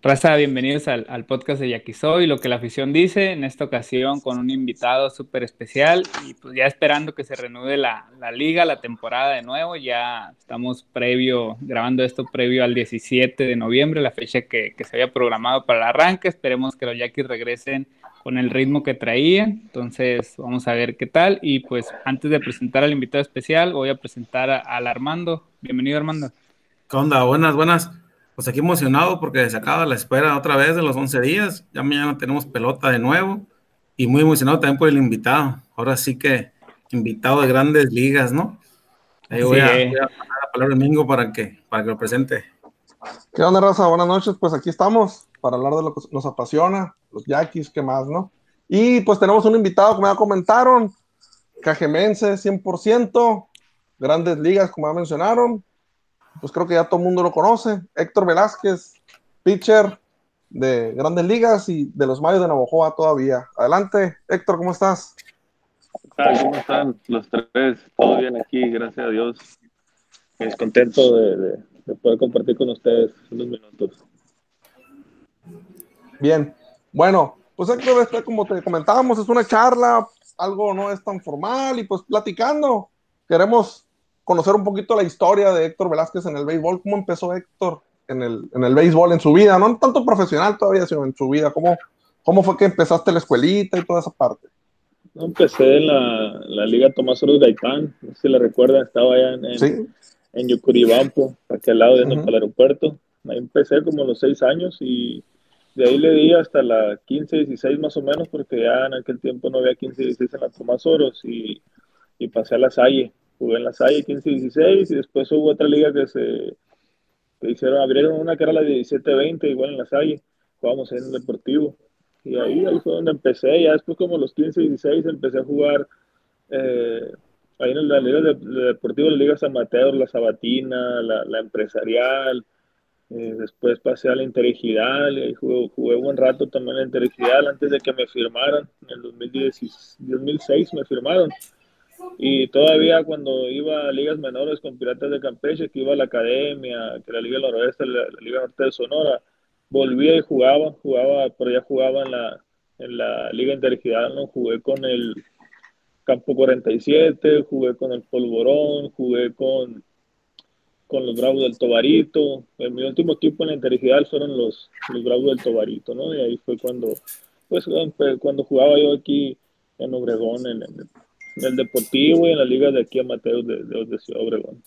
Raza, bienvenidos al, podcast de Yaquisoy, lo que la afición dice, en esta ocasión con un invitado súper especial y pues ya esperando que se reanude la, liga, la temporada de nuevo, ya estamos previo, grabando esto previo al 17 de noviembre, la fecha que, se había programado para el arranque, esperemos que los Yaquis regresen con el ritmo que traían, entonces vamos a ver qué tal y pues antes de presentar al invitado especial voy a presentar al Armando, bienvenido Armando. ¿Qué? Buenas, buenas pues aquí emocionado porque se acaba la espera otra vez de los 11 días. Ya mañana tenemos pelota de nuevo y muy emocionado también por el invitado. Ahora sí que invitado de grandes ligas, ¿no? Ahí voy, a, voy a, la palabra domingo para que, para que lo presente. ¿Qué onda, Raza? Buenas noches. Pues aquí estamos para hablar de lo que nos apasiona, los yaquis, ¿qué más, no? Y pues tenemos un invitado que me ya comentaron, cajemense 100%, grandes ligas, como ya mencionaron, pues creo que ya todo el mundo lo conoce. Héctor Velázquez, pitcher de Grandes Ligas y de los Mayos de Navojoa todavía. Adelante, Héctor, ¿cómo estás? ¿Cómo están los tres? Todo bien aquí, gracias a Dios. Es contento de, poder compartir con ustedes unos minutos. Bien, bueno, pues Héctor, este, como te comentábamos, es una charla, algo no es tan formal y pues platicando. Queremos conocer un poquito la historia de Héctor Velázquez en el béisbol, cómo empezó Héctor en el, en el béisbol, en su vida, no tanto profesional todavía, sino en su vida, cómo, cómo fue que empezaste la escuelita y toda esa parte. empecé en la, la Liga Tomás Oro Gaitán, no sé si le recuerdan, estaba allá en, en, en Yucuribampo, aquel lado de el aeropuerto. Ahí empecé como a los seis años y de ahí le di hasta la 15, 16 más o menos, porque ya en aquel tiempo no había 15, 16 en la Tomás Oros y, y pasé a la Salle jugué en la Salle 15 16 y después hubo otra liga que se que hicieron, abrieron una que era la 17-20, igual en la Salle, jugábamos en el Deportivo. Y ahí, ahí fue donde empecé, ya después como los 15 16 empecé a jugar eh, ahí en la liga de, deportivo, la liga San Mateo, la Sabatina, la, la empresarial, eh, después pasé a la Interregidal y jugué, jugué buen rato también en la Interregidal antes de que me firmaran, en el 2016, 2006 me firmaron y todavía cuando iba a ligas menores con Piratas de Campeche, que iba a la academia, que la Liga Noroeste, la, Liga Norte de Sonora, volvía y jugaba, jugaba, pero ya jugaba en la, en la Liga Interregional, ¿no? Jugué con el Campo 47, jugué con el Polvorón, jugué con, con los Bravos del Tobarito. En mi último equipo en la Interregional fueron los, los Bravos del Tobarito, ¿no? Y ahí fue cuando, pues, cuando jugaba yo aquí en Obregón, en, en en el Deportivo y en la liga de aquí a Mateo de, de, Ciudad Obregón.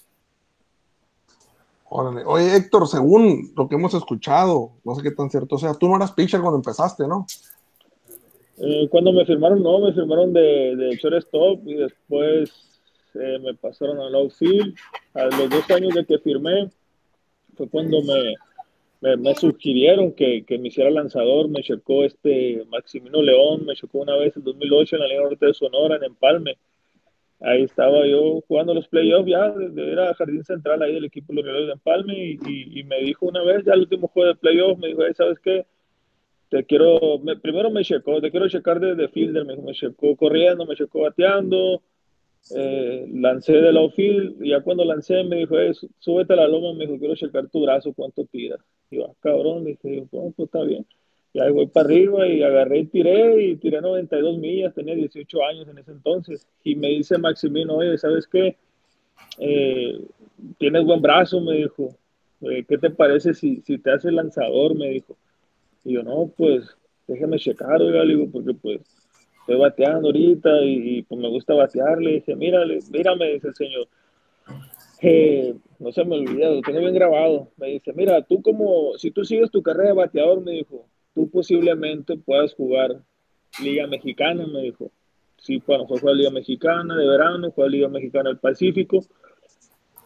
Oye, Héctor, según lo que hemos escuchado, no sé qué tan cierto o sea, tú no eras pitcher cuando empezaste, ¿no? Eh, cuando me firmaron, no, me firmaron de, de shortstop y después eh, me pasaron al outfield. A los dos años de que firmé fue cuando me, me, sugirieron que, que, me hiciera lanzador, me chocó este Maximino León, me chocó una vez en 2008 en la Liga Norte de Sonora, en Empalme. Ahí estaba yo jugando los playoffs ya, era jardín central ahí del equipo de los de Empalme y, y, me dijo una vez, ya el último juego de playoffs, me dijo, ¿sabes qué? Te quiero, primero me checó, te quiero checar desde fielder, me, me checó corriendo, me checó bateando, eh, lancé del outfield y ya cuando lancé me dijo, súbete a la loma, me dijo, quiero checar tu brazo, cuánto tiras. Y yo, ah, cabrón, dije, bueno, pues está bien. Y ahí voy para arriba y agarré y tiré y tiré 92 millas, tenía 18 años en ese entonces. Y me dice Maximino, oye, ¿sabes qué? Eh, tienes buen brazo, me dijo. Eh, ¿Qué te parece si, si te hace lanzador? Me dijo. Y yo, no, pues déjame checar, oiga, le digo, porque pues estoy bateando ahorita y, pues me gusta batear. Le dije, mírale, mírame, dice el señor. Eh, no se me olvida, lo tengo bien grabado. Me dice, mira, tú como, si tú sigues tu carrera de bateador, me dijo, tú posiblemente puedas jugar Liga Mexicana, me dijo. Sí, bueno, juega Liga Mexicana de verano, juega Liga Mexicana del Pacífico,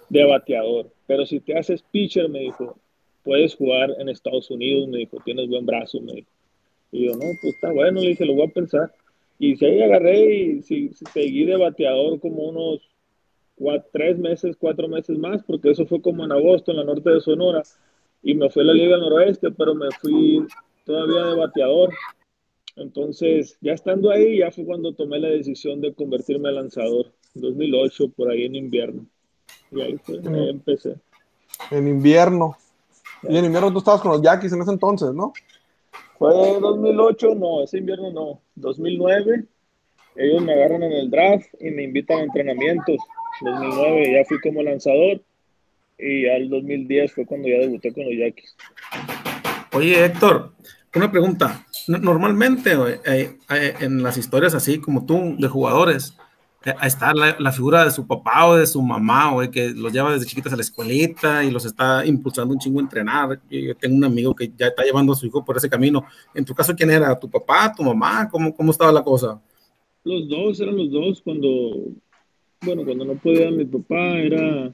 de bateador. Pero si te haces pitcher, me dijo, puedes jugar en Estados Unidos, me dijo, tienes buen brazo, me dijo. Y yo, no, pues está bueno, le dije, lo voy a pensar. Y sí, agarré y seguí de bateador como unos tres meses, cuatro meses más, porque eso fue como en agosto, en la norte de Sonora, y me fue a la Liga Noroeste, pero me fui todavía de bateador. Entonces, ya estando ahí, ya fue cuando tomé la decisión de convertirme a lanzador, 2008, por ahí en invierno. Y ahí, fue, ahí empecé. En invierno. Y en invierno tú estabas con los Yaquis en ese entonces, ¿no? Fue 2008, no, ese invierno no. 2009, ellos me agarran en el draft y me invitan a entrenamientos. 2009 ya fui como lanzador y al 2010 fue cuando ya debuté con los Yaquis. Oye, Héctor, una pregunta. Normalmente eh, eh, en las historias así como tú, de jugadores, está la, la, figura de su papá o de su mamá, güey, que los lleva desde chiquitas a la escuelita y los está impulsando un chingo a entrenar. Yo tengo un amigo que ya está llevando a su hijo por ese camino. En tu caso, ¿quién era? ¿Tu papá, tu mamá? ¿Cómo, cómo estaba la cosa? Los dos, eran los dos. Cuando, bueno, cuando no podía mi papá, era,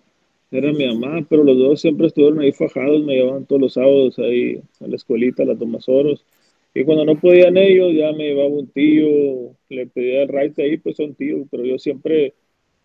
era mi mamá, pero los dos siempre estuvieron ahí fajados, me llevaban todos los sábados ahí a la escuelita, a la Tomasoros. Y cuando no podían ellos, ya me llevaba un tío, le pedía el right ahí, pues son tíos, pero yo siempre,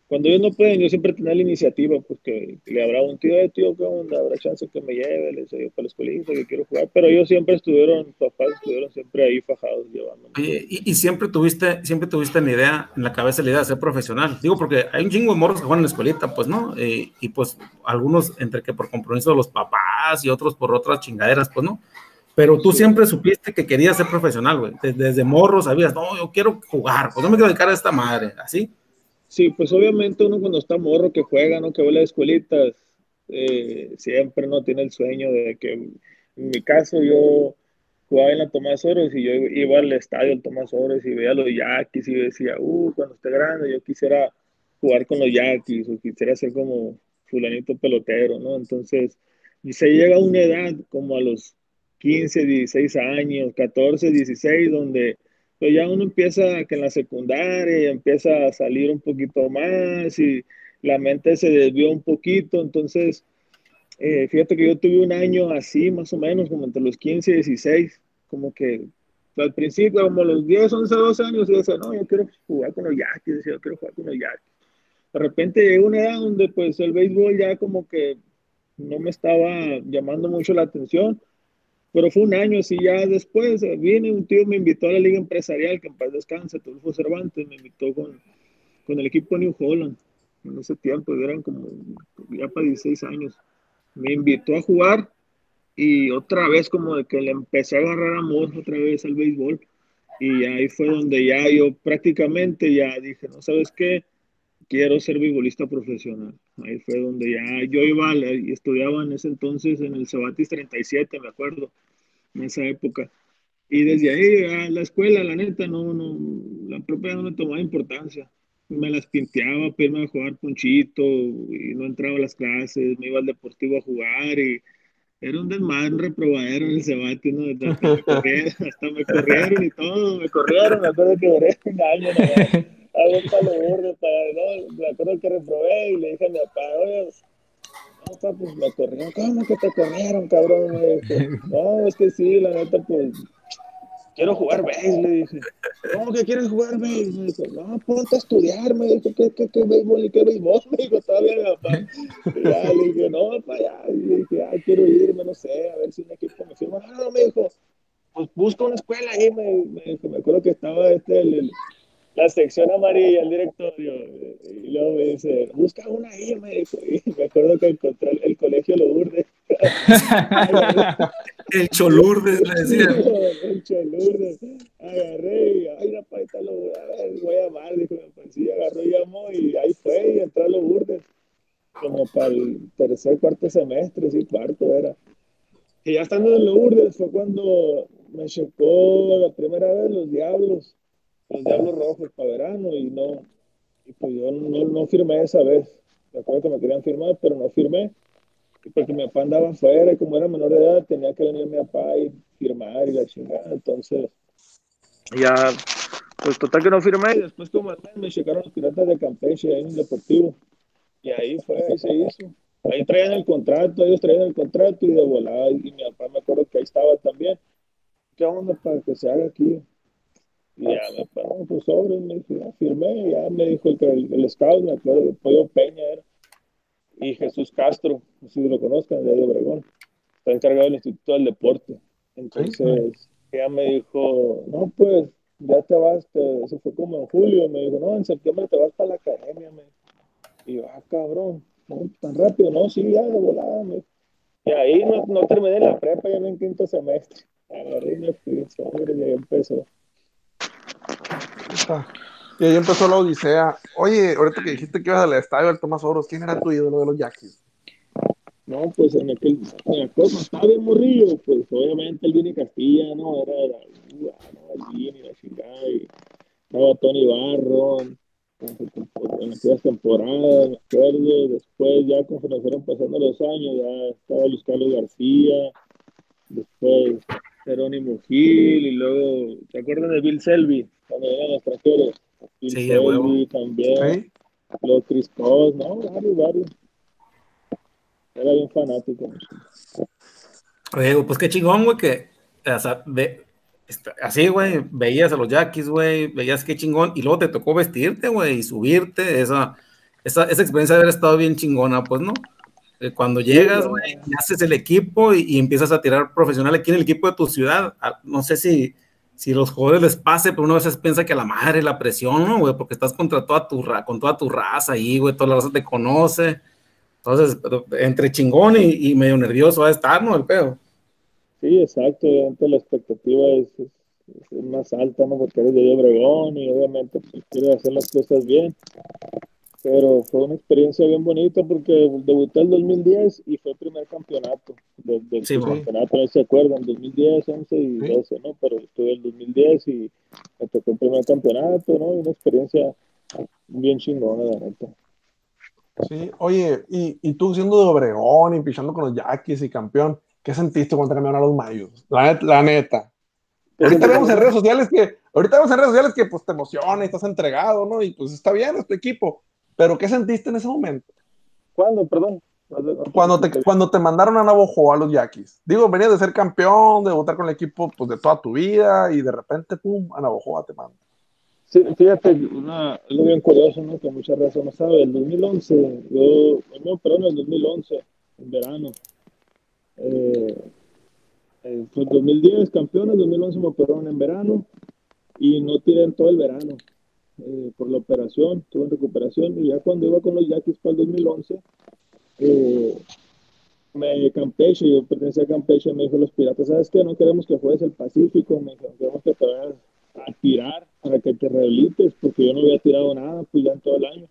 cuando ellos no pueden, yo siempre tenía la iniciativa, pues que le habrá un tío de tío, ¿qué onda? Habrá chance que me lleve, le dice para la escuelita, que quiero jugar, pero ellos siempre estuvieron, papás estuvieron siempre ahí fajados llevándome. y, y, siempre tuviste, siempre tuviste la idea, en la cabeza la idea de ser profesional, digo, porque hay un chingo de morros que juegan en la escuelita, pues, ¿no? y pues algunos entre que por compromiso de los papás y otros por otras chingaderas, pues, ¿no? Pero tú siempre supiste que querías ser profesional, güey. Desde, morro sabías, no, yo quiero jugar, pues no me quiero dedicar a esta madre, ¿así? Sí, pues obviamente uno cuando está morro que juega, ¿no? Que va a las escuelitas, eh, siempre no tiene el sueño de que, en mi caso, yo jugaba en la Tomás Ores y yo iba al estadio del Tomás Ores y veía a los Yaquis y decía, uh, cuando esté grande yo quisiera jugar con los Yaquis o quisiera ser como fulanito pelotero, ¿no? Entonces, y se llega a una edad como a los 15, 16 años, 14, 16, donde pues ya uno empieza que en la secundaria empieza a salir un poquito más y la mente se desvió un poquito, entonces eh, fíjate que yo tuve un año así más o menos, como entre los 15 y 16, como que al principio, como los 10, 11, 12 años, yo decía, no, yo quiero jugar con los Yankees, yo quiero jugar con los Yankees. De repente llegó una edad donde pues el béisbol ya como que no me estaba llamando mucho la atención pero fue un año así, ya después eh, viene un tío, me invitó a la liga empresarial, que en paz descanse, Tulfo Cervantes, me invitó con, con el equipo New Holland, en ese tiempo, eran como ya para 16 años, me invitó a jugar y otra vez como de que le empecé a agarrar amor otra vez al béisbol. Y ahí fue donde ya yo prácticamente ya dije, no sabes qué, quiero ser beisbolista profesional. Ahí fue donde ya yo iba y estudiaba en ese entonces en el Cebatis 37, me acuerdo en esa época. Y desde ahí a la escuela, la neta, no, no, la propia no me tomaba importancia. Me las pinteaba, pero a jugar punchito y no entraba a las clases, me iba al deportivo a jugar y era un desmadre, un reprobadero en el Cebati, ¿no? Hasta me, corrieron, hasta me corrieron y todo, me corrieron, me acuerdo que duré un año, ¿no? a un palo verde para, no, me acuerdo que reprobé y le dije a mi papá, oye, no, pues me corrieron. ¿Cómo que te corrieron, cabrón? Dije, no, es que sí, la neta, pues, quiero jugar béisbol, le dije. ¿Cómo que quieres jugar béisbol? Me dijo, no, ponte a estudiar, me dijo, ¿qué, qué, qué béisbol y qué béisbol? Me dijo, todavía papá. Y ya le dije, no, para allá. Y le dije, ay, quiero irme, no sé, a ver si un equipo me firma. No, no, me dijo, pues busca una escuela ahí, me, me me acuerdo que estaba este, el la sección amarilla, el directorio, y luego me dice, busca una ahí, me y me acuerdo que encontré el, el colegio Lourdes. el Cholurdes, le decía. el Cholurdes. Agarré y, ay, la paita lo a ver, voy a llamar, dijo, pues sí, agarró y llamó, y ahí fue, y entró a Lourdes, como para el tercer, cuarto semestre, sí, cuarto era. Y ya estando en Lourdes fue cuando me chocó la primera vez los diablos los Diablos Rojos para verano y no, y pues yo no, no firmé esa vez. Me acuerdo que me querían firmar, pero no firmé. Porque mi papá andaba afuera y como era menor de edad tenía que venir mi papá y firmar y la chingada. Entonces, ya, pues total que no firmé y después como me checaron los piratas de Campeche en el Deportivo. Y ahí fue, ahí se hizo. ahí traían el contrato, ellos traían el contrato y de volada, y mi papá me acuerdo que ahí estaba también. ¿Qué onda para que se haga aquí? Y ya me paró, pues sobre, me dijo, ya firmé, ya me dijo el, el, el scout, me acuerdo, el Pollo Peña era, y Jesús Castro, si lo conozcan, de Obregón, está encargado del Instituto del Deporte. Entonces, ella me dijo, no, pues, ya te vas, te, eso fue como en julio, me dijo, no, en septiembre te vas para la academia, me Y yo, ah, cabrón, no, tan rápido, no, sí, ya de volada, me Y ahí no, no terminé la prepa, ya en quinto semestre. Agarré y me fui, sobre, y ahí empezó. Y ahí empezó la odisea. Oye, ahorita que dijiste que ibas al estadio del Tomás Oros, ¿quién era tu ídolo de los Yaquis? No, pues en aquel, en aquel bien morrillo, pues obviamente el Vini Castilla, ¿no? Era, era uh, no, el Vini, la chingada, y estaba Tony Barro, en aquellas temporadas, me acuerdo, después ya conforme fueron pasando los años, ya estaba Luis Carlos García, después Jerónimo Gil, y luego, ¿te acuerdas de Bill Selby? Cuando eran extranjeros. Bill Sí, Selby también, ¿Sí? los Chris Cos, ¿no? Varios, varios. Era bien fanático. Oye, pues qué chingón, güey, que, o sea, ve- este, así, güey, veías a los Yaquis, güey, veías qué chingón, y luego te tocó vestirte, güey, y subirte, esa, esa, esa experiencia de haber estado bien chingona, pues, ¿no? Eh, Cuando llegas, güey, haces el equipo y, y empiezas a tirar profesional aquí en el equipo de tu ciudad, ah, no sé si, si los jugadores les pase, pero uno a veces piensa que a la madre la presión, ¿no, güey? Porque estás contra toda tu, con toda tu raza ahí, güey, toda la raza te conoce, entonces, entre chingón y, y medio nervioso va a estar, ¿no? El pedo. Sí, exacto. Obviamente la expectativa es, es- es más alta, ¿no? Porque eres de Obregón y obviamente pues, quieres hacer las cosas bien. Pero fue una experiencia bien bonita porque debuté en 2010 y fue el primer campeonato de- del Sí, campeonato, no se acuerdan, 2010, 11 y Sí. 12, ¿no? Pero estuve en 2010 y me tocó el primer campeonato, ¿no? Y una experiencia bien chingona, la neta. Sí, oye, y, y tú siendo de Obregón y pichando con los Yaquis y campeón, ¿qué sentiste cuando cambiaron a los Mayos? La, net- la neta. Ahorita vemos en redes sociales que, ahorita vemos en redes sociales que pues te emociona y estás entregado, ¿no? Y pues está bien, es tu equipo. Pero ¿qué sentiste en ese momento? ¿Cuándo? Perdón. Cuando te, cuando te mandaron a Navajo a los Yaquis. Digo, venías de ser campeón, de votar con el equipo pues de toda tu vida y de repente, pum, a Navajo te mandan. Sí, fíjate, una, algo bien curioso, ¿no? Que mucha razón no sabe. El 2011, yo operaron en el 2011, en verano. Eh, eh, fue el 2010 campeón, el 2011 me operaron en verano y no tiré en todo el verano eh, por la operación, tuve en recuperación y ya cuando iba con los Yaquis para el 2011, eh, me Campeche, yo pertenecía a Campeche, me dijo los piratas, ¿sabes qué? No queremos que juegues el Pacífico, me dijeron, queremos que te vayas a tirar para que te rehabilites, porque yo no había tirado nada, pues ya en todo el año.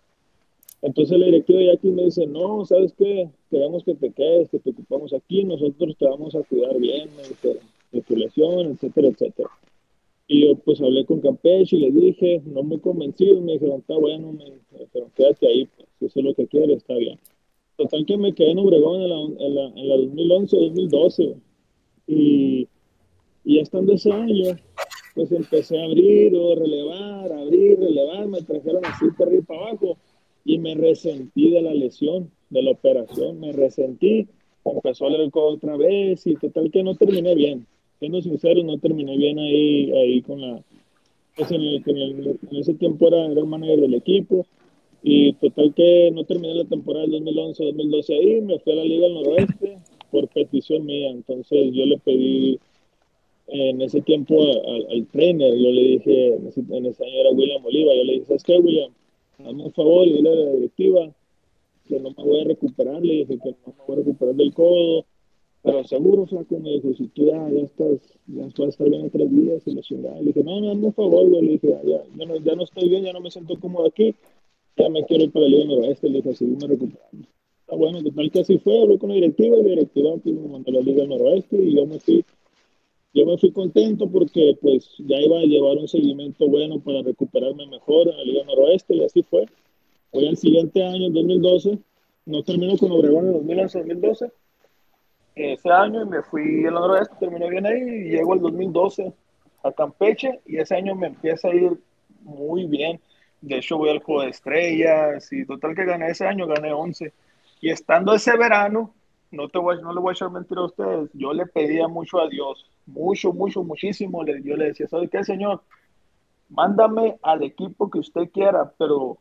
Entonces el directivo de aquí me dice, no, ¿sabes qué? Queremos que te quedes, que te ocupamos aquí, nosotros te vamos a cuidar bien, me dice, de tu lesión, etcétera, etcétera. Y yo pues hablé con Campeche y le dije, no muy convencido, me dijeron, está bueno, me dijeron, quédate ahí, pues, si eso es lo que quieres, está bien. Total que me quedé en Obregón en la, en la, en la 2011-2012 y, y ya estando ese año, pues empecé a abrir o relevar, abrir, relevar, me trajeron así para arriba para abajo y me resentí de la lesión, de la operación, me resentí, empezó a leer otra vez y total que no terminé bien, siendo sincero, no terminé bien ahí, ahí con la, pues en, el- en ese tiempo era, era el manager del equipo y total que no terminé la temporada del 2011-2012 ahí, me fui a la Liga del Noroeste por petición mía, entonces yo le pedí en ese tiempo al, trainer, yo le dije, en ese, en ese año era William Oliva, yo le dije, ¿sabes qué, William? Hazme un favor dile a la directiva que no me voy a recuperar, le dije que no me voy a recuperar del codo, pero seguro, flaco, me dijo, si tú ya, ya estás, ya vas a estar bien en tres días y la chingada. Le dije, no, no, hazme un favor, güey, le dije, ya, ya, no, ya no estoy bien, ya no me siento cómodo aquí, ya me quiero ir para la Liga Noroeste, le dije, seguirme recuperando. Está bueno, total que así fue, hablé con la directiva y la directiva pues, me mandó a la Liga Noroeste y yo me fui yo me fui contento porque pues ya iba a llevar un seguimiento bueno para recuperarme mejor en la Liga Noroeste y así fue. Hoy al siguiente año, en 2012, no termino con Obregón en 2011-2012. Ese año me fui al Noroeste, terminé bien ahí y llego al 2012 a Campeche y ese año me empieza a ir muy bien. De hecho voy al juego de estrellas y total que gané ese año, gané 11 Y estando ese verano, no, te voy, no le voy a echar mentira a ustedes, yo le pedía mucho a Dios, mucho, mucho, muchísimo. yo le decía, ¿sabe qué, Señor? Mándame al equipo que usted quiera, pero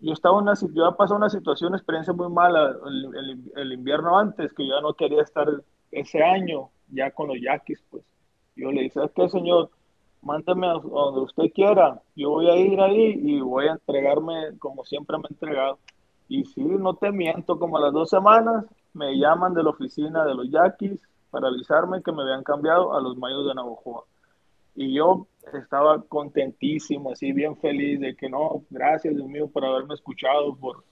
yo estaba una, yo había pasado una situación, experiencia muy mala el, invierno antes, que yo ya no quería estar ese año ya con los yaquis, pues. Yo le dije, ¿sabes qué, Señor? Mándame a donde usted quiera, yo voy a ir ahí y voy a entregarme como siempre me he entregado. Y sí, no te miento, como a las dos semanas me llaman de la oficina de los Yaquis para avisarme que me habían cambiado a los Mayos de Navajo. Y yo estaba contentísimo, así bien feliz de que no, gracias Dios mío por haberme escuchado, por,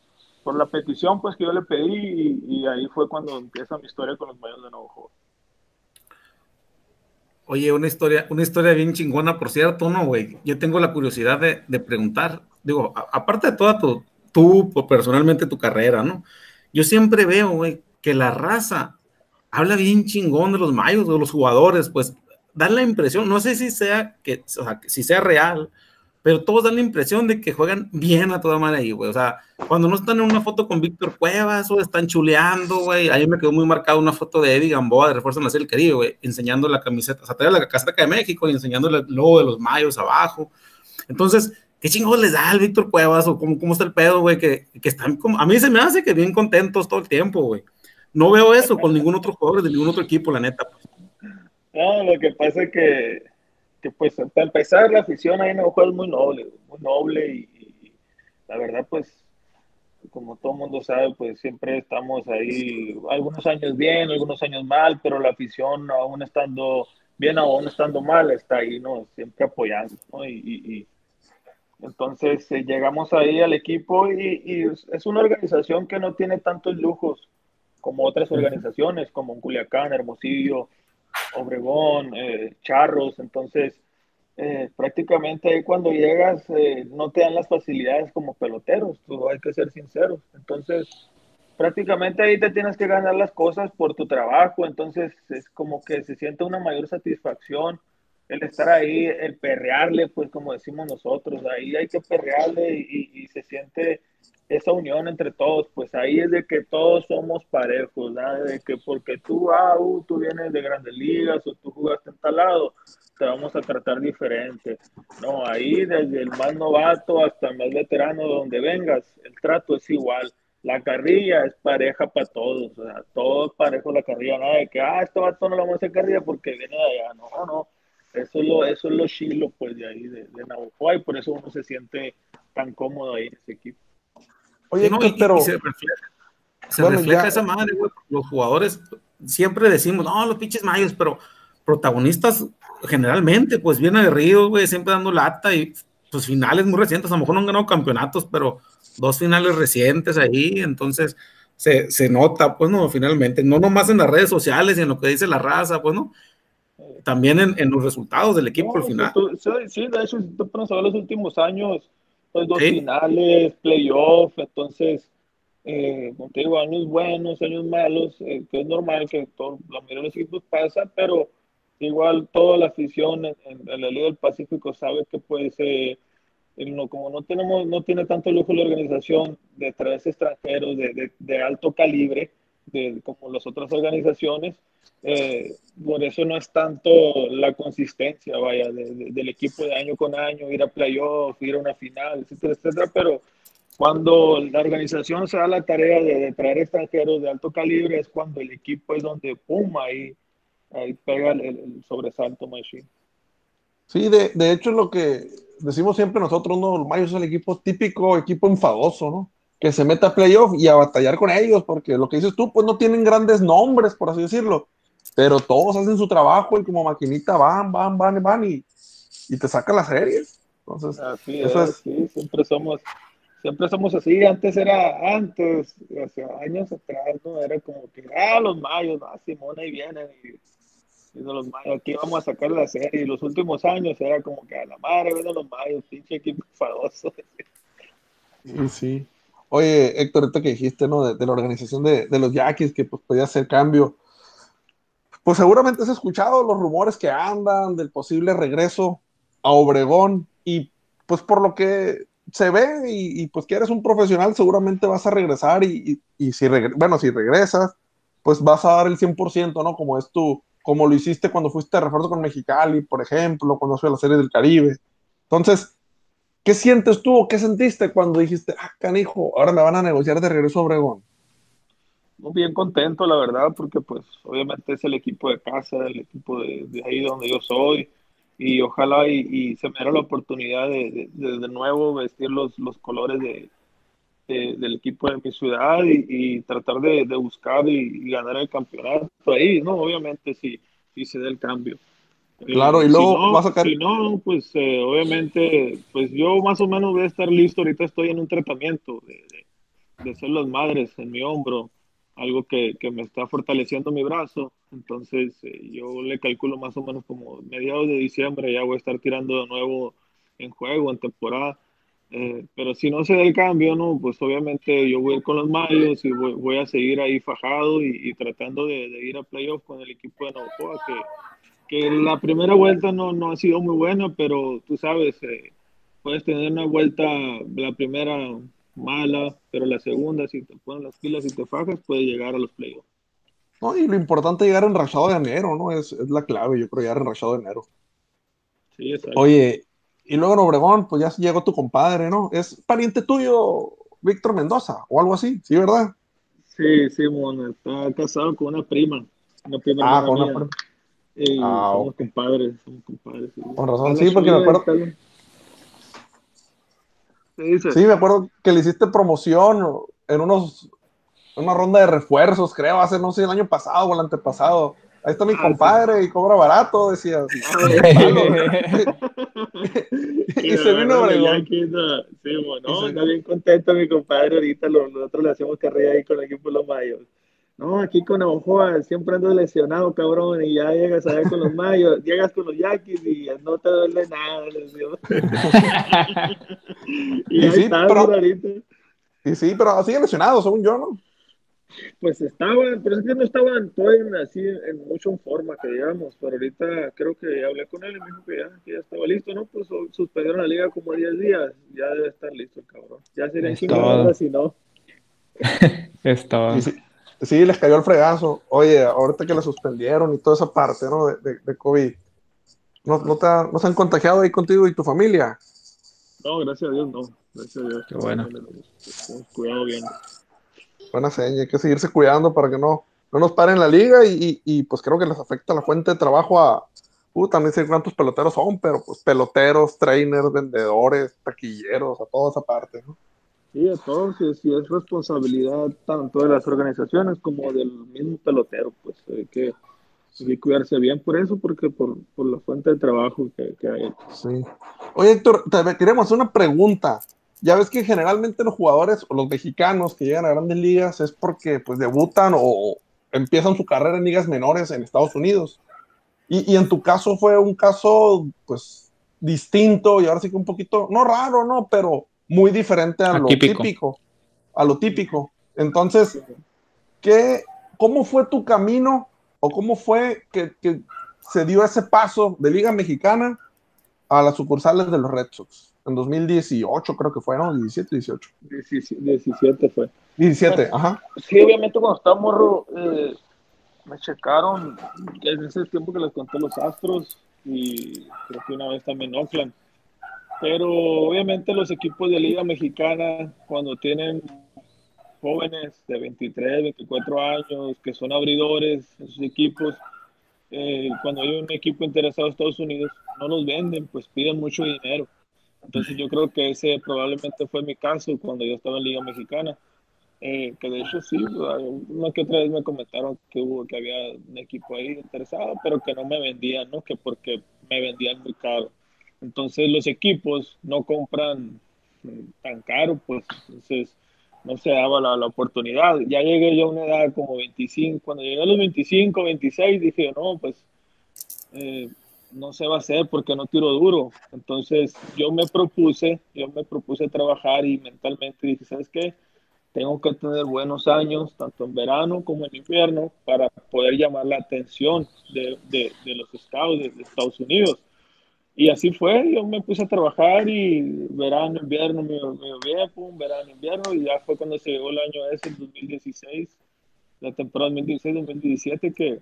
por la petición pues que yo le pedí y, ahí fue cuando empieza mi historia con los Mayos de Navajo. Oye, una historia, una historia bien chingona, por cierto, ¿no, güey? Yo tengo la curiosidad de, de preguntar, digo, aparte de toda tu, tú personalmente tu carrera, ¿no? Yo siempre veo, güey, que la raza habla bien chingón de los mayos, de los jugadores, pues dan la impresión, no sé si sea que, o sea, si sea real, pero todos dan la impresión de que juegan bien a toda madre ahí, güey. O sea, cuando no están en una foto con Víctor Cuevas o están chuleando, güey. Ahí me quedó muy marcada una foto de Eddie Gamboa de Refuerzo Nacional del Caribe, güey, enseñando la camiseta, o sea, trae la casaca de México y enseñando el logo de los mayos abajo. Entonces, ¿qué chingados les da al Víctor Cuevas o cómo, cómo está el pedo, güey? Que, que están como, a mí se me hace que bien contentos todo el tiempo, güey. No veo eso con ningún otro jugador de ningún otro equipo, la neta. Pues. No, lo que pasa es que, que pues, para empezar, la afición ahí en el juego es muy noble, muy noble y, la verdad, pues, como todo mundo sabe, pues siempre estamos ahí, algunos años bien, algunos años mal, pero la afición, aún estando bien, aún estando mal, está ahí, ¿no? Siempre apoyando, ¿no? y, entonces eh, llegamos ahí al equipo y, es una organización que no tiene tantos lujos como otras organizaciones, como en Culiacán, Hermosillo, Obregón, eh, Charros. Entonces, eh, prácticamente cuando llegas no te dan las facilidades como peloteros, tú hay que ser sinceros. Entonces, prácticamente ahí te tienes que ganar las cosas por tu trabajo, entonces es como que se siente una mayor satisfacción el estar ahí, el perrearle, pues como decimos nosotros, ahí hay que perrearle y, se siente esa unión entre todos, pues ahí es de que todos somos parejos, ¿verdad? de que porque tú, ah, uh, tú vienes de grandes ligas o tú jugaste en tal lado, te vamos a tratar diferente. No, ahí desde el más novato hasta el más veterano, donde vengas, el trato es igual. La carrilla es pareja para todos, o sea, todos parejos la carrilla, nada de que, ah, este vato no lo vamos a hacer carrilla porque viene de allá, no, no eso es lo, eso es lo chilo, pues, de ahí, de, de y por eso uno se siente tan cómodo ahí en ese equipo. Oye, no, pero... se refleja, se refleja esa madre, güey. Los jugadores siempre decimos, no, los pinches mayos, pero protagonistas generalmente, pues, bien aguerridos, güey, siempre dando lata y pues finales muy recientes, a lo mejor no han ganado campeonatos, pero dos finales recientes ahí, entonces se, se nota, pues, no, finalmente, no nomás en las redes sociales y en lo que dice la raza, pues, no, también en, los resultados del equipo al final. sí, de hecho, si tú pones a ver los últimos años, pues dos finales, playoff, entonces, eh, como te digo, años buenos, años malos, eh, que es normal que todo, la mayoría de los equipos pasa, pero igual toda la afición en, la Liga del Pacífico sabe que puede ser, no, como no tenemos, no tiene tanto lujo la organización de traer extranjeros de, de, de alto calibre, de, como las otras organizaciones, eh, por eso no es tanto la consistencia, vaya, del equipo de año con año, ir a playoff, ir a una final, etcétera, etcétera, pero cuando la organización se da la tarea de, traer extranjeros de alto calibre es cuando el equipo es donde pum, ahí, ahí pega el, sobresalto machine. Sí, de, de hecho es lo que decimos siempre nosotros, ¿no? El Mayo es el equipo típico, equipo enfadoso, ¿no? Que se meta a playoff y a batallar con ellos, porque lo que dices tú, pues no tienen grandes nombres, por así decirlo, pero todos hacen su trabajo y como maquinita van, van, van, van y, y te sacan las series. Entonces, así eso es, Sí, siempre somos, siempre somos así. Antes era, antes, hace años atrás, ¿no? Era como que, ah, los mayos, ah, Simón, ahí vienen y, y los mayos, aquí vamos a sacar la serie. Y los últimos años era como que a la madre, ven los mayos, pinche equipo famoso. Sí, sí. Oye, Héctor, ahorita que dijiste, ¿no? De, la organización de, los Yaquis, que pues podía hacer cambio pues seguramente has escuchado los rumores que andan del posible regreso a Obregón y pues por lo que se ve y, pues que eres un profesional, seguramente vas a regresar y, si, bueno, si regresas, pues vas a dar el 100%, ¿no? Como es tu, como lo hiciste cuando fuiste a refuerzo con Mexicali, por ejemplo, cuando fue a la Serie del Caribe. Entonces, ¿qué sientes tú o qué sentiste cuando dijiste, ah, canijo, ahora me van a negociar de regreso a Obregón? Muy bien contento, la verdad, porque pues obviamente es el equipo de casa, el equipo de, ahí donde yo soy, y ojalá y, se me diera la oportunidad de, de, nuevo vestir los, los colores de, del equipo de mi ciudad y, tratar de, buscar y, ganar el campeonato ahí, ¿no? Obviamente si, si se da el cambio. Claro, y luego si no, vas a Si no, pues eh, obviamente, pues yo más o menos voy a estar listo, ahorita estoy en un tratamiento de, de, ser las madres en mi hombro, algo que, que me está fortaleciendo mi brazo, entonces eh, yo le calculo más o menos como mediados de diciembre ya voy a estar tirando de nuevo en juego, en temporada. Eh, pero si no se da el cambio, no, pues obviamente yo voy a ir con los Mayos y voy, a seguir ahí fajado y, tratando de, ir a playoff con el equipo de Navajoa, que, que la primera vuelta no, no, ha sido muy buena, pero tú sabes, eh, puedes tener una vuelta, la primera mala, pero la segunda, si te ponen las pilas y te fajas, puedes llegar a los playoffs. No, y lo importante es llegar enrachado de enero, ¿no? Es, es la clave, yo creo, llegar enrachado de enero. Sí, exacto. Oye, y luego en Obregón, pues ya llegó tu compadre, ¿no? ¿Es pariente tuyo, Víctor Mendoza, o algo así? ¿Sí, verdad? Sí, sí, mon, está casado con una prima. Una prima ah, con una prima. Y ah, somos compadres, somos compadres. Sí. Con razón, sí, porque me acuerdo. Sí, me acuerdo que le hiciste promoción en unos una ronda de refuerzos, creo, hace no sé el año pasado o el antepasado. Ahí está mi ah, compadre y cobra barato, decía. y se vino Obregón. Sí, bueno, está bien contento mi compadre ahorita. Nosotros le hacemos carrera ahí con el equipo de los Mayos. No, aquí con Ojoa siempre ando lesionado, cabrón, y ya llegas allá con los Mayos, llegas con los Yaquis y no te duele nada, y, ahí sí, pero, ahorita. Y sí, pero sigue lesionado, según yo, ¿no? Pues estaban, pero es que no estaban todavía así en mucho en forma que digamos, pero ahorita creo que hablé con él y me dijo que ya, que ya estaba listo, ¿no? Pues suspendieron la liga como 10 días, ya debe estar listo el cabrón. Ya sería chingada si no. es todo. Sí, les cayó el fregazo. Oye, ahorita que la suspendieron y toda esa parte, ¿no? De, de, COVID. ¿No, no, te ¿No se han contagiado ahí contigo y tu familia? No, gracias a Dios, no. Gracias a Dios. Qué bueno. Cuidado bien buena seña, hay que seguirse cuidando para que no, no nos paren la liga y, y, pues creo que les afecta la fuente de trabajo a, uh, también sé cuántos peloteros son, pero pues peloteros, trainers, vendedores, taquilleros, a toda esa parte, ¿no? Sí, entonces, sí es responsabilidad tanto de las organizaciones como del mismo pelotero, pues hay que, cuidarse bien por eso, porque por, por la fuente de trabajo que, que hay. Sí. Oye, Héctor, te queremos hacer una pregunta ya ves que generalmente los jugadores o los mexicanos que llegan a grandes ligas es porque pues debutan o empiezan su carrera en ligas menores en Estados Unidos. Y, en tu caso fue un caso pues distinto y ahora sí que un poquito, no raro, no, pero muy diferente a lo típico, a lo típico. Entonces, ¿qué, ¿cómo fue tu camino o cómo fue que, que se dio ese paso de Liga Mexicana a las sucursales de los Red Sox? en 2018 creo que fue, ¿no? 17, 18. 17 fue. 17, ajá. Sí, obviamente cuando estaba morro, eh, me checaron, en ese tiempo que les conté los Astros y creo que una vez también Oakland. Pero obviamente los equipos de Liga Mexicana, cuando tienen jóvenes de 23, 24 años, que son abridores en sus equipos, eh, cuando hay un equipo interesado en Estados Unidos, no los venden, pues piden mucho dinero. Entonces yo creo que ese probablemente fue mi caso cuando yo estaba en Liga Mexicana. Eh, que de hecho sí, una que otra vez me comentaron que hubo que había un equipo ahí interesado, pero que no me vendían, ¿no? Que porque me vendían muy caro. Entonces los equipos no compran tan caro, pues entonces no se daba la, la, oportunidad. Ya llegué yo a una edad como 25, cuando llegué a los 25, 26, dije, no, pues eh, no se va a hacer porque no tiro duro. Entonces yo me propuse, yo me propuse trabajar y mentalmente dije, ¿sabes qué? Tengo que tener buenos años, tanto en verano como en invierno, para poder llamar la atención de, de, los estados de, Estados Unidos. Y así fue, yo me puse a trabajar y verano, invierno, me, bien, pum, verano, invierno, y ya fue cuando se llegó el año ese, el 2016, la temporada 2016-2017, que,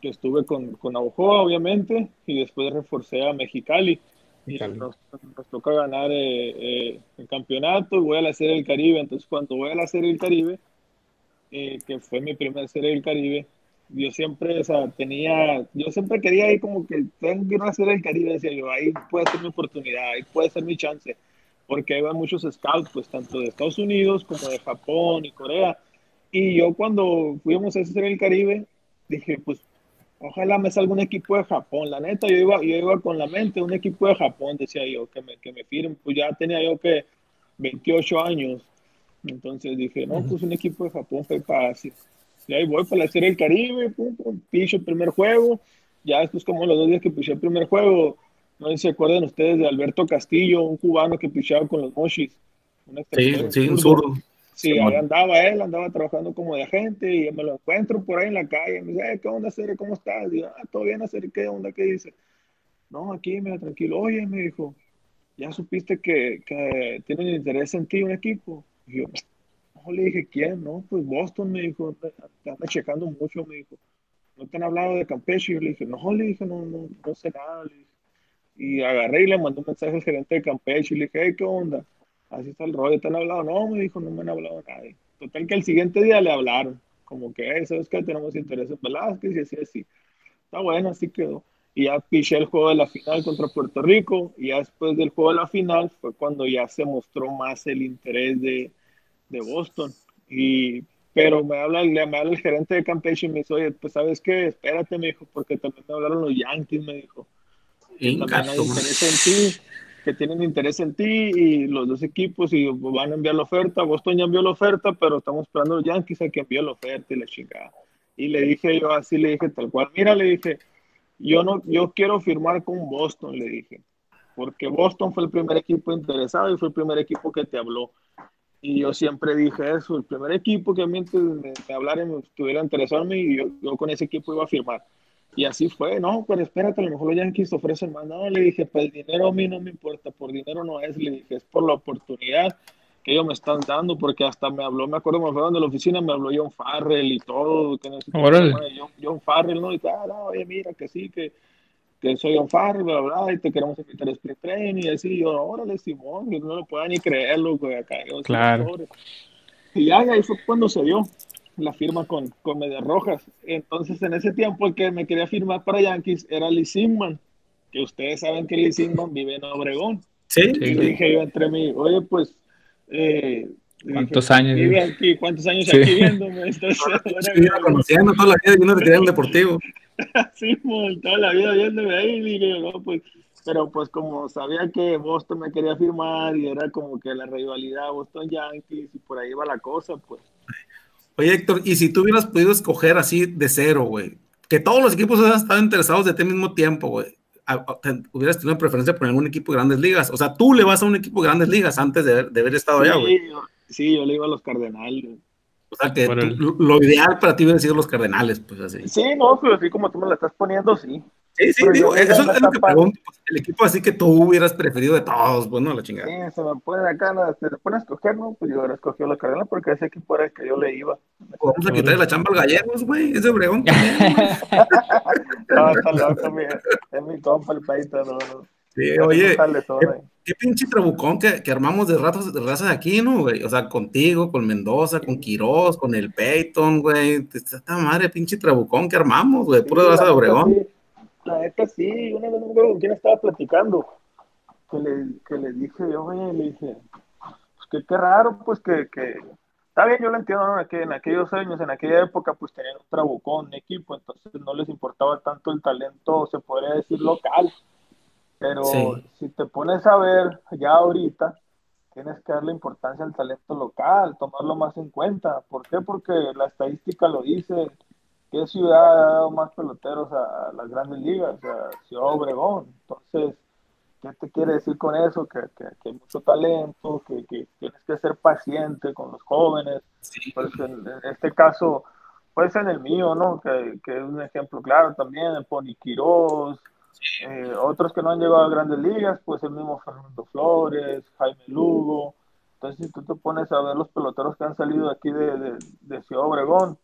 que estuve con, con Aujoa, obviamente, y después reforcé a Mexicali. Y nos, nos, toca ganar eh, eh, el campeonato y voy a la Serie del Caribe. Entonces, cuando voy a la Serie del Caribe, eh, que fue mi primera Serie del Caribe, yo siempre, o sea, tenía, yo siempre quería ir como que tengo que ir a Serie del Caribe, decía yo, ahí puede ser mi oportunidad, ahí puede ser mi chance, porque hay muchos scouts, pues tanto de Estados Unidos como de Japón y Corea. Y yo cuando fuimos a Serie del Caribe, dije, pues ojalá me salga un equipo de Japón. La neta, yo iba, yo iba con la mente, un equipo de Japón, decía yo, que me, que me firmen. Pues ya tenía yo que 28 años. Entonces dije, no, pues un equipo de Japón fue fácil. Y ahí voy para la Serie del Caribe, pum, pum, picho el primer juego. Ya después, como los dos días que piché el primer juego, no sé si se acuerdan ustedes de Alberto Castillo, un cubano que pichaba con los Moshis. Sí, sí, un zurdo. Sí, ahí andaba él, andaba trabajando como de agente y me lo encuentro por ahí en la calle. Me dice, ¿qué onda, Cere? ¿Cómo estás? Digo, ah, todo bien, Cere, ¿qué onda? ¿Qué dice? No, aquí, mira, tranquilo. Oye, me dijo, ¿ya supiste que, que tienen interés en ti un equipo? Y yo, le dije, ¿quién? No, pues Boston, me dijo, te anda checando mucho, me dijo. ¿No te han hablado de Campeche? Yo le dije, no, le dije, no, no, no sé nada. Le dije. Y agarré y le mandé un mensaje al gerente de Campeche y le dije, hey, ¿qué onda? así está el rollo, ¿te han hablado? No, me dijo, no me han hablado nadie. Total que el siguiente día le hablaron, como que, eso es que tenemos interés en Velázquez y así, así. Está bueno, así quedó. Y ya piché el juego de la final contra Puerto Rico y ya después del juego de la final fue cuando ya se mostró más el interés de, de Boston. Y, pero me habla, me habla el gerente de Campeche y me dice, oye, pues sabes qué, espérate, me dijo, porque también me hablaron los Yankees, me dijo. También hay interés en ti que tienen interés en ti y los dos equipos y van a enviar la oferta. Boston ya envió la oferta, pero estamos esperando los Yankees a que envíe la oferta y la chingada. Y le dije yo así, le dije tal cual, mira, le dije, yo no, yo quiero firmar con Boston, le dije, porque Boston fue el primer equipo interesado y fue el primer equipo que te habló. Y yo siempre dije eso, el primer equipo que a mí me, me hablara me estuviera interesado y yo, yo con ese equipo iba a firmar. Y así fue, no, pero espérate, a lo mejor los Yankees ofrecen más. No, le dije, pues el dinero a mí no me importa, por dinero no es, le dije, es por la oportunidad que ellos me están dando, porque hasta me habló, me acuerdo, me fueron de la oficina, me habló John Farrell y todo, que no sé John, John, Farrell, ¿no? Y tal, ah, no, oye, mira, que sí, que, que soy John Farrell, bla, bla, y te queremos invitar a Spring Training, y así, yo, órale, Simón, yo no lo puedo ni creerlo, güey, acá. Yo, claro. Y ya, ahí fue cuando se dio la firma con, con Medias Rojas. Entonces, en ese tiempo, el que me quería firmar para Yankees era Lee Simman, que ustedes saben que Lee Simman vive en Obregón. Sí. Y dije yo entre mí, oye, pues. Eh, ¿Cuántos años? Vive aquí, ¿Cuántos años sí. aquí viéndome? Entonces, conociendo toda la vida y uno te quería el deportivo. sí, toda la vida viéndome ahí, dije, no, pues. Pero pues como sabía que Boston me quería firmar y era como que la rivalidad Boston-Yankees y por ahí va la cosa, pues Oye, Héctor, y si tú hubieras podido escoger así de cero, güey, que todos los equipos hubieran estado interesados de ti mismo tiempo, güey, hubieras tenido una preferencia por algún equipo de grandes ligas. O sea, tú le vas a un equipo de grandes ligas antes de, de haber estado sí, allá, güey. Sí, yo le iba a los Cardenales. O sea, que tú, lo ideal para ti hubiera sido los Cardenales, pues así. Sí, no, pero así como tú me lo estás poniendo, sí. Sí, sí, digo, eso es lo que pregunto. Pues, el equipo así que tú hubieras preferido de todos, bueno, la chingada. Sí, se me pone acá, se me pone a escoger, ¿no? Pues yo hubiera escogido la Cardenal porque ese equipo era el que yo le iba. Vamos a quitarle la chamba al gallegos, güey, ese bregón. no, está loco, mi, es mi compa el paita, no, no. Sí, oye, ¿qué, qué, pinche trabucón que, que armamos de ratas de razas aquí, ¿no, güey? O sea, contigo, con Mendoza, con Quiroz, con el Peyton, güey. Esta madre, pinche trabucón que armamos, güey, pura sí, raza de Obregón. Sí. La neta sí, una vez con quién estaba platicando, que le, que le dije yo, oye, le dije, pues que qué raro, pues que, que, está bien, yo lo entiendo, ¿no? que en aquellos años, en aquella época, pues tenían un trabucón, un equipo, entonces no les importaba tanto el talento, se podría decir local, pero sí. si te pones a ver ya ahorita, tienes que darle importancia al talento local, tomarlo más en cuenta, ¿por qué? Porque la estadística lo dice, ¿qué ciudad ha dado más peloteros a, las grandes ligas? Sea, Ciudad Obregón. Entonces, ¿qué te quiere decir con eso? Que, que, que hay mucho talento, que, que, tienes que ser paciente con los jóvenes. Sí. Pues en, en, este caso, pues en el mío, ¿no? Que, que, es un ejemplo claro también, el Pony Quiroz, sí. eh, otros que no han llegado a grandes ligas, pues el mismo Fernando Flores, Jaime Lugo. Entonces, si tú te pones a ver los peloteros que han salido aquí de, de, Ciudad Obregón,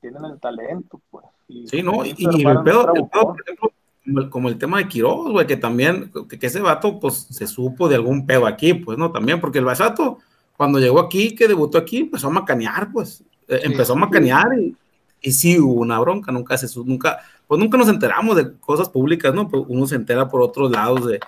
tienen el talento, pues. sí, no, y, el pedo, por ejemplo, como el, tema de Quiroz, güey, que también, que, ese vato, pues, se supo de algún pedo aquí, pues, ¿no? También, porque el Basato, cuando llegó aquí, que debutó aquí, empezó a macanear, pues, eh, empezó a macanear y, y sí hubo una bronca, nunca se, nunca, pues nunca nos enteramos de cosas públicas, ¿no? Pues uno se entera por otros lados de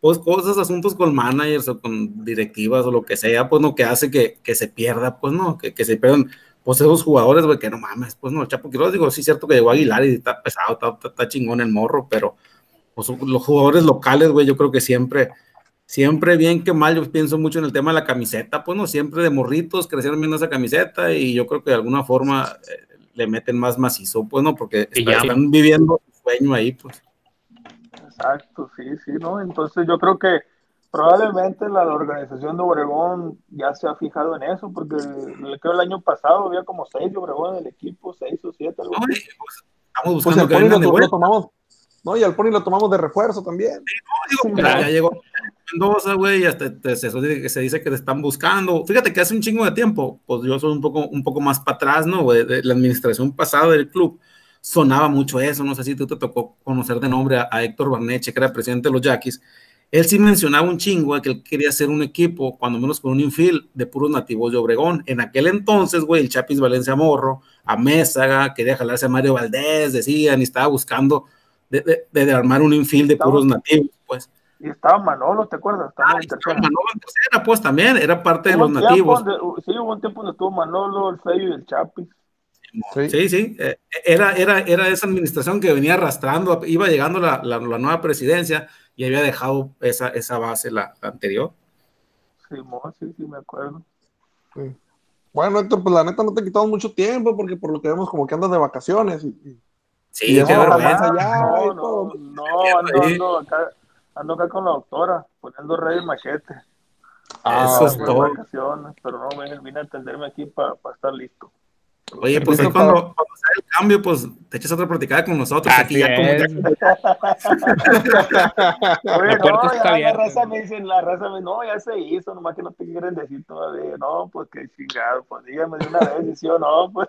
pues cosas, asuntos con managers o con directivas o lo que sea, pues no, que hace que, que se pierda, pues no, que, que se pierdan pues esos jugadores, güey, que no mames, pues no, Chapo Quiroz, digo, sí cierto que llegó Aguilar y está pesado, está, está, chingón el morro, pero pues los jugadores locales, güey, yo creo que siempre, siempre bien que mal, yo pienso mucho en el tema de la camiseta, pues no, siempre de morritos crecieron viendo esa camiseta y yo creo que de alguna forma eh, le meten más macizo, pues no, porque están viviendo su sueño ahí, pues. Exacto, sí, sí, ¿no? Entonces yo creo que probablemente la, organización de Obregón ya se ha fijado en eso, porque creo el año pasado había como seis de Obregón en el equipo, seis o siete. Algo pues, estamos pues buscando que lo, tomamos, no, y al Pony lo tomamos de refuerzo también. Sí, no, digo, ya llegó Mendoza, güey, hasta se, se, dice que te están buscando. Fíjate que hace un chingo de tiempo, pues yo soy un poco, un poco más para atrás, ¿no? Güey? De la administración pasada del club sonaba mucho eso. No sé si tú te tocó conocer de nombre a, Héctor Barneche, que era presidente de los Yaquis. Él sí mencionaba un chingo que él quería hacer un equipo, cuando menos con un infield, de puros nativos de Obregón. En aquel entonces, güey, el Chapis Valencia Morro, a Mésaga, quería jalarse a Mario Valdés, decían, y estaba buscando de, de, armar un infield de puros nativos, pues. Y estaba Manolo, ¿te acuerdas? Estaba ah, Manolo en tercera, pues también, era parte de los nativos. sí, hubo un tiempo donde estuvo Manolo, el Feyo y el Chapis. Sí, sí, eh, era, era, era esa administración que venía arrastrando, iba llegando la, la, nueva presidencia y había dejado esa, esa base la, anterior. Sí, sí, sí, me acuerdo. Bueno, Héctor, pues la neta no te quitamos mucho tiempo porque por lo que vemos como que andas de vacaciones y, Sí, qué vergüenza. no, no, no, ando, acá, ando acá con la doctora, poniendo rey machete. Ah, Eso es todo. pero no, vine a atenderme aquí para estar listo. Oye, pues ahí cuando, cuando sale el cambio, pues te echas otra platicada con nosotros. aquí ya como... Oye, no, ya la raza me dice, la raza me no, ya se hizo, nomás que no te quieren decir todavía. No, pues qué chingado, pues dígame de una vez, sí o no, pues.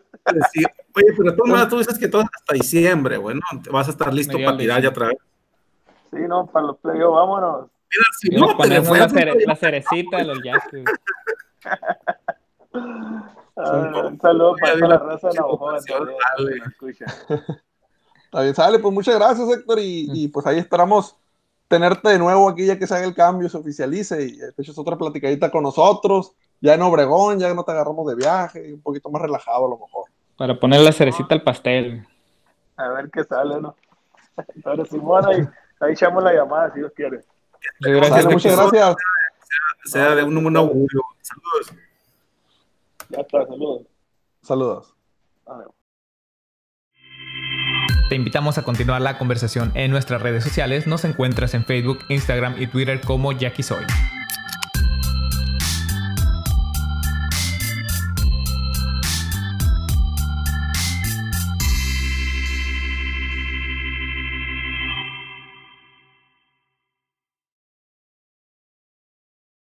Sí. Oye, pero tú, no, tú dices que todo hasta diciembre, bueno, vas a estar listo para tirar ya otra vez. Sí, no, para los playoffs, vámonos. Mira, si no, ponemos la, cere la cerecita de los Yankees. un saludo para la raza de Navajo. Está bien, sale, pues muchas gracias, Héctor, y, pues ahí esperamos tenerte de nuevo aquí ya que se haga el cambio, se oficialice y te eches otra platicadita con nosotros, ya en Obregón, ya no te agarramos de viaje, un poquito más relajado a lo mejor. Para poner la cerecita al pastel. A ver qué sale, ¿no? Pero Simón, ahí, ahí echamos la llamada si Dios quiere. muchas gracias. Sea, de un, un augurio. Saludos. Ya está, saludos. Saludos. Te invitamos a continuar la conversación en nuestras redes sociales. Nos encuentras en Facebook, Instagram y Twitter como Jackie Soy.